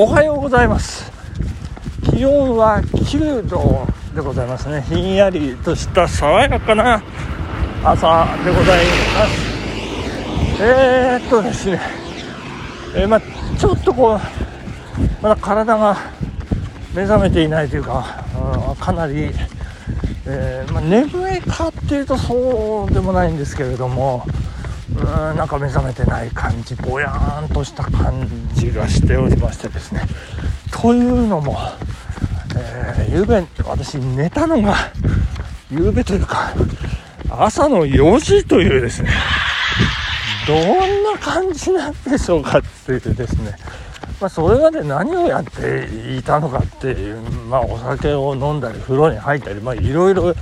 おはようございます。気温は9度でございますね。ひんやりとした爽やかな朝でございます。えー、っとですね、えー、まちょっとこうまだ体が目覚めていないというか、うん、かなり、えー、ま眠いかっていうとそうでもないんですけれどもうんなんか目覚めてない感じぼやーんとした感じがしておりましてですね。というのも、えー、ゆうべ私寝たのがゆうべというか朝の4時というですねどんな感じなんでしょうかっていうですね。まあ、それまで何をやっていたのかっていう、まあ、お酒を飲んだり風呂に入ったり、まあ、いろいろ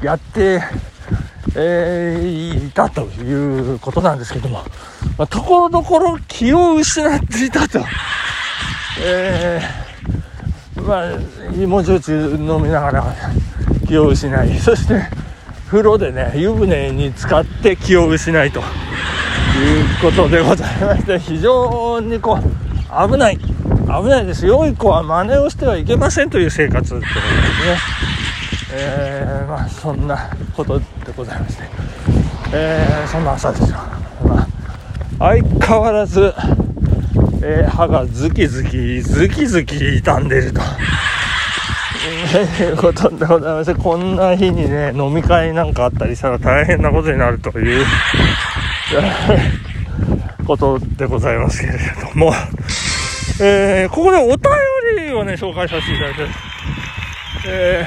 やってえー、いたということなんですけども、まあ、ところどころ気を失っていたと。えー、まあ、芋焼酎飲みながら気を失い、そして風呂でね、湯船に浸かって気を失いということでございまして、非常にこう、危ない。危ないです。良い子は真似をしてはいけませんという生活ってことですね。えー、まあそんなことでございまして、えー、そんな朝ですよ、まあ、相変わらず、えー、歯がズキズキズキズキ傷んでると。いうことでございましてこんな日にね飲み会なんかあったりしたら大変なことになるという ことでございますけれども、えー、ここでお便りをね紹介させていただいて。え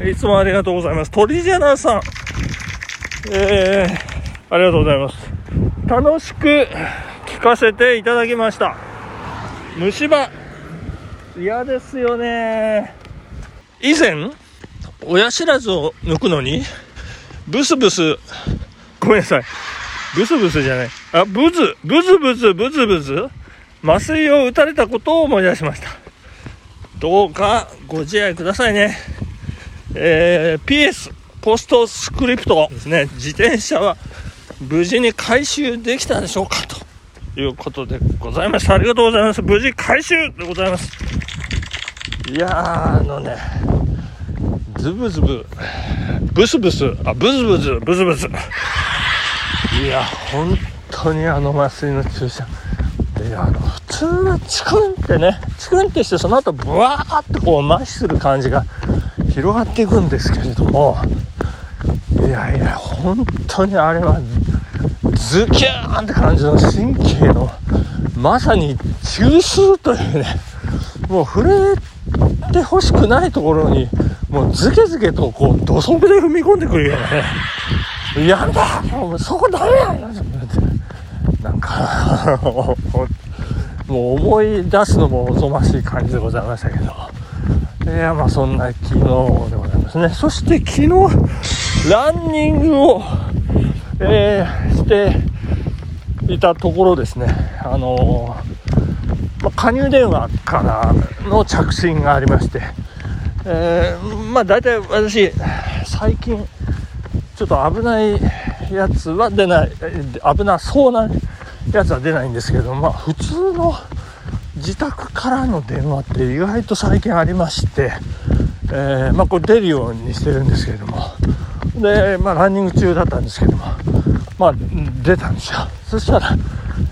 ー、いつもありがとうございます。鳥ジェナさん。えー、ありがとうございます。楽しく聞かせていただきました。虫歯。嫌ですよね。以前、親知らずを抜くのに、ブスブス、ごめんなさい。ブスブスじゃない。あ、ブズ、ブズブズ、ブズブズ、麻酔を打たれたことを思い出しました。どうかご自愛くださいね。えー、PS、ポストスクリプトですね、自転車は無事に回収できたでしょうか？ということでございました。ありがとうございます。無事回収でございます。いや、あのね、ズブズブ、ブスブス、あ、ブズブズ、ブズブズ。いや、本当にあの麻酔の注射。いや、あの、普通はチクンってね、チクンってしてその後ブワーってこう麻痺する感じが広がっていくんですけれども、いやいや、本当にあれはズキューンって感じの神経のまさに中枢というね、もう触れて欲しくないところに、もうズケズケとこう土足で踏み込んでくるようなね、やんだもうそこダメやなんか もう思い出すのもおぞましい感じでございましたけど、いや、まあそんな昨日でございますね。そして昨日、ランニングを、えー、していたところですね、あのー、ま、加入電話からの着信がありまして、えー、まあ大体私、最近、ちょっと危ないやつは出ない、危なそうなやつは出ないんですけど、まあ、普通の自宅からの電話って意外と最近ありまして、えー、まあ、これ出るようにしてるんですけれどもで、まあ、ランニング中だったんですけども、まあ、出たんですよ。そしたら、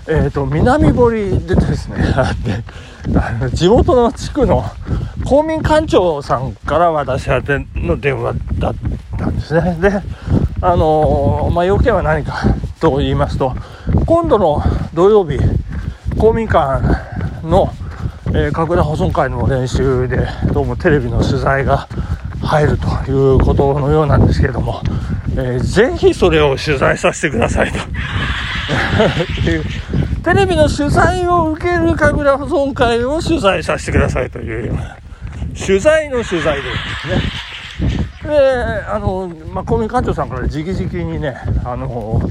えーと、南堀でですね あの地元の地区の公民館長さんから私宛ての電話だったんですね。であのー、まあ、要件は何かと言いますと今度の土曜日公民館の、えー、拡大保存会の練習でどうもテレビの取材が入るということのようなんですけれども、えー、ぜひそれを取材させてくださいと。テレビの取材を受ける神楽保存会を取材させてくださいというような取材の取材ですね。であの、まあ、公民館長さんから直々にねあの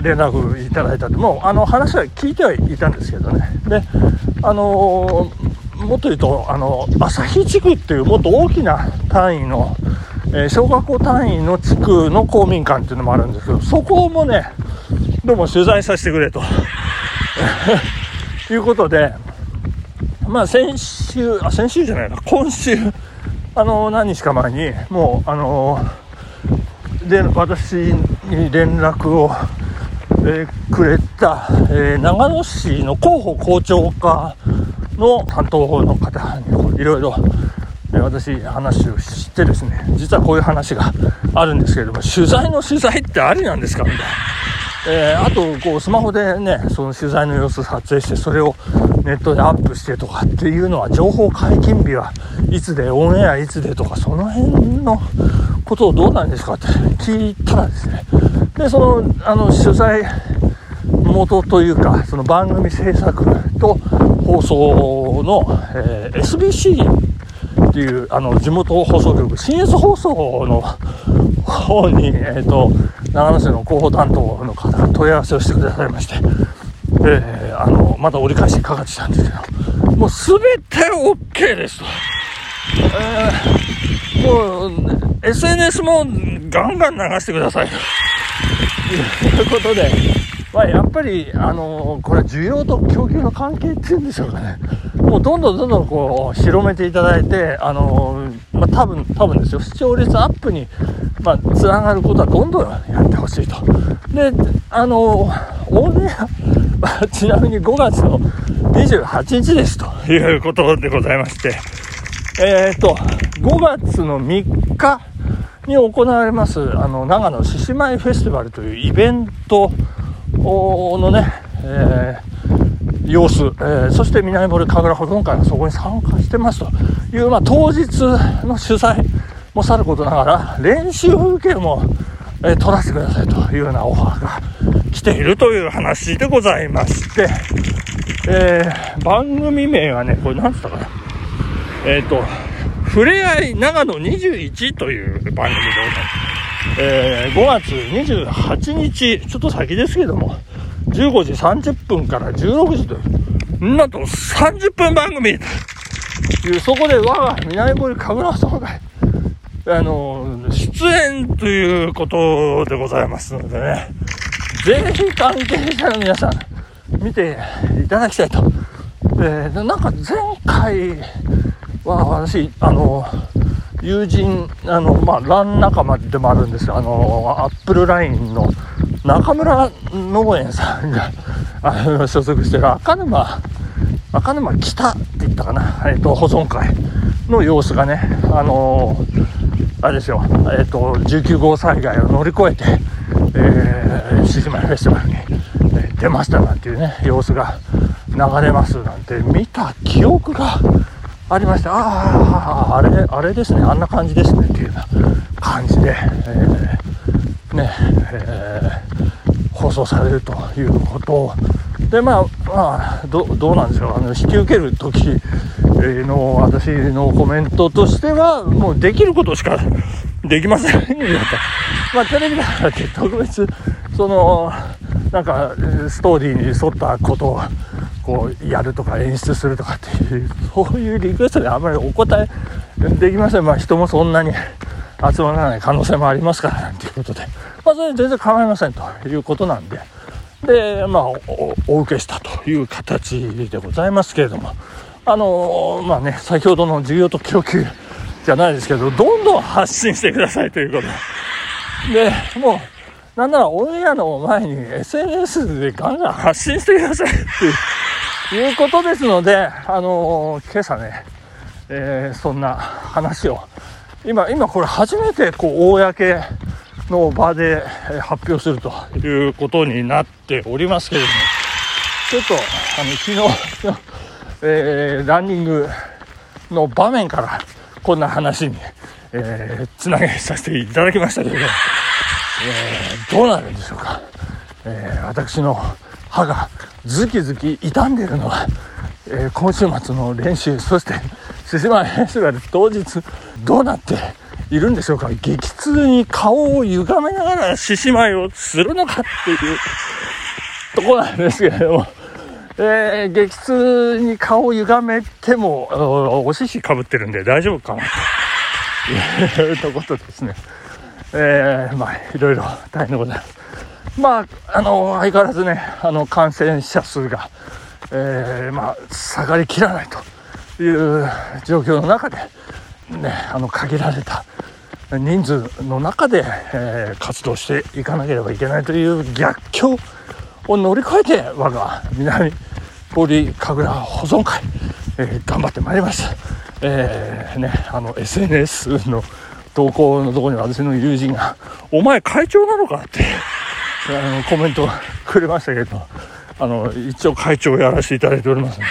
連絡いただいたってもうあの話は聞いてはいたんですけどね。であのもっと言うとあの旭地区っていうもっと大きな単位の、えー、小学校単位の地区の公民館っていうのもあるんですけどそこもねどうも取材させてくれと。いうことでまあ先週、あ、先週じゃないな、今週、あの、何日か前に、もう、あの、で、私に連絡を、えー、くれた、えー、長野市の広報校長課の担当の方にいろいろ私話をしてですね実はこういう話があるんですけれども取材の取材ってありなんですか？みたいな。えー、あとこうスマホでねその取材の様子撮影してそれをネットでアップしてとかっていうのは情報解禁日はいつでオンエアいつでとかその辺のことをどうなんですかって聞いたらですねでそのあの取材元というかその番組制作と放送の、えー、SBC っていうあの地元放送局 CS 放送の方に、えーと、長野市の広報担当の方が問い合わせをしてくださいまして、えー、あのまだ折り返しかかってきたんですけどもう全て OK ですと。えー、もう SNS もガンガン流してくださいということで、まあ、やっぱり、あのー、これ需要と供給の関係っていうんでしょうかね。もうどんどんどんどんこう、広めていただいて、あのー、まあ、多分、多分ですよ、視聴率アップに、まあ、つながることはどんどんやってほしいと。で、あのー、オンエア、ちなみに5月の28日ですということでございまして、えっ、と、5月の3日に行われます、あの、長野獅子舞フェスティバルというイベントのね、えー、様子、えー、そして南堀神楽保存会がそこに参加してますという、まあ、当日の主催もさることながら、練習風景も、えー、撮らせてくださいというようなオファーが来ているという話でございまして、えー、番組名はね、これ何つったかな。えっ、ー、と、ふれあい長野21という番組でございます。えー、5月28日、ちょっと先ですけども、15時30分から16時という、なんと30分番組という、そこで我が南堀神楽総会、あの、出演ということでございますのでね、ぜひ関係者の皆さん、見ていただきたいと。えー、なんか前回は私、あの、友人、あの、まあ、ラン仲間でもあるんですあの、アップルラインの中村農園さんが、あの、所属してる赤沼、赤沼北って言ったかな、えっ、ー、と、保存会の様子がね、あのあれですよ、えっ、ー、と、19号災害を乗り越えて、えー、獅子舞フェスティバルに、え出ましたなんていうね、様子が流れますなんて見た記憶が、ありました。ああ、あれ、あれですね。あんな感じですね。っていうような感じで、えー、ね、えー、放送されるということで、まあ、まあ、どどうなんでしょう。あの、引き受ける時の私のコメントとしては、もうできることしかできませんよと。まあ、テレビだからって特別、その、なんか、ストーリーに沿ったことを、こうやるとか演出するとかっていうそういうリクエストであんまりお答えできません。まあ人もそんなに集まらない可能性もありますからなんていうことで。まあそれ全然構いませんということなんで。でまあお受けしたという形でございますけれども。あのまあね先ほどの需要と供給じゃないですけどどんどん発信してくださいということで。でもうなんならオンエアの前に SNS でガンガン発信してくださいっていう。いうことですので、あのー、今朝ね、えー、そんな話を、今、今これ初めてこう、公の場で発表するということになっておりますけれども、ちょっと、あの、昨日の、えー、ランニングの場面からこんな話に、えー、つなげさせていただきましたけれども、えー、どうなるんでしょうか。え、私の歯がズキズキ傷んでるのは、えー、今週末の練習そして獅子舞フェスティバル当日どうなっているんでしょうか？激痛に顔を歪めながら獅子舞をするのかっていうとこなんですけれども、えー、激痛に顔を歪めてもお獅子かぶってるんで大丈夫かな？というところですね。えー、まあいろいろ大変でございます。まあ、あの、相変わらずね、あの、感染者数が、えー、まあ、下がりきらないという状況の中で、ね、あの限られた人数の中で、えー、活動していかなければいけないという逆境を乗り越えて我が南堀神楽保存会、えー、頑張ってまいります。えー、ね、あの SNS の投稿のところに私の友人が「お前会長なのか?」ってあのコメントくれましたけどあの一応会長をやらせていただいておりますの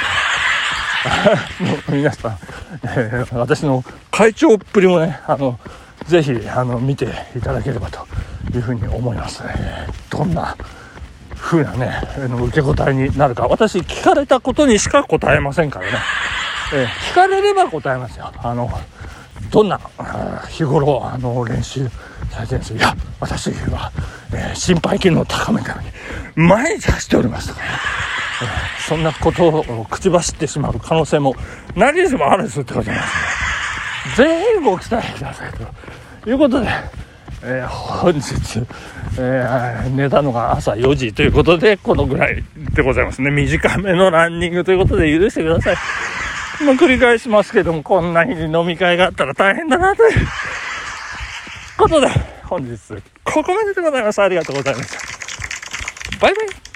で 皆さん、えー、私の会長っぷりもねあのぜひあの見ていただければというふうに思いますね。どんな風なね、受け答えになるか。私、聞かれたことにしか答えませんからね。えー、聞かれれば答えますよ。あの、どんな日頃あの練習されてるんですいや、私は、えー、心肺機能を高めるために毎日走っておりますとか。えー、そんなことを口走ってしまう可能性も何日もあるんですってことなんですね。ぜひご期待くださいということで、えー、本日、え、寝たのが朝4時ということで、このぐらいでございますね。短めのランニングということで許してください。まあ、繰り返しますけども、こんな日に飲み会があったら大変だなということで、本日、ここまででございます。ありがとうございました。バイバイ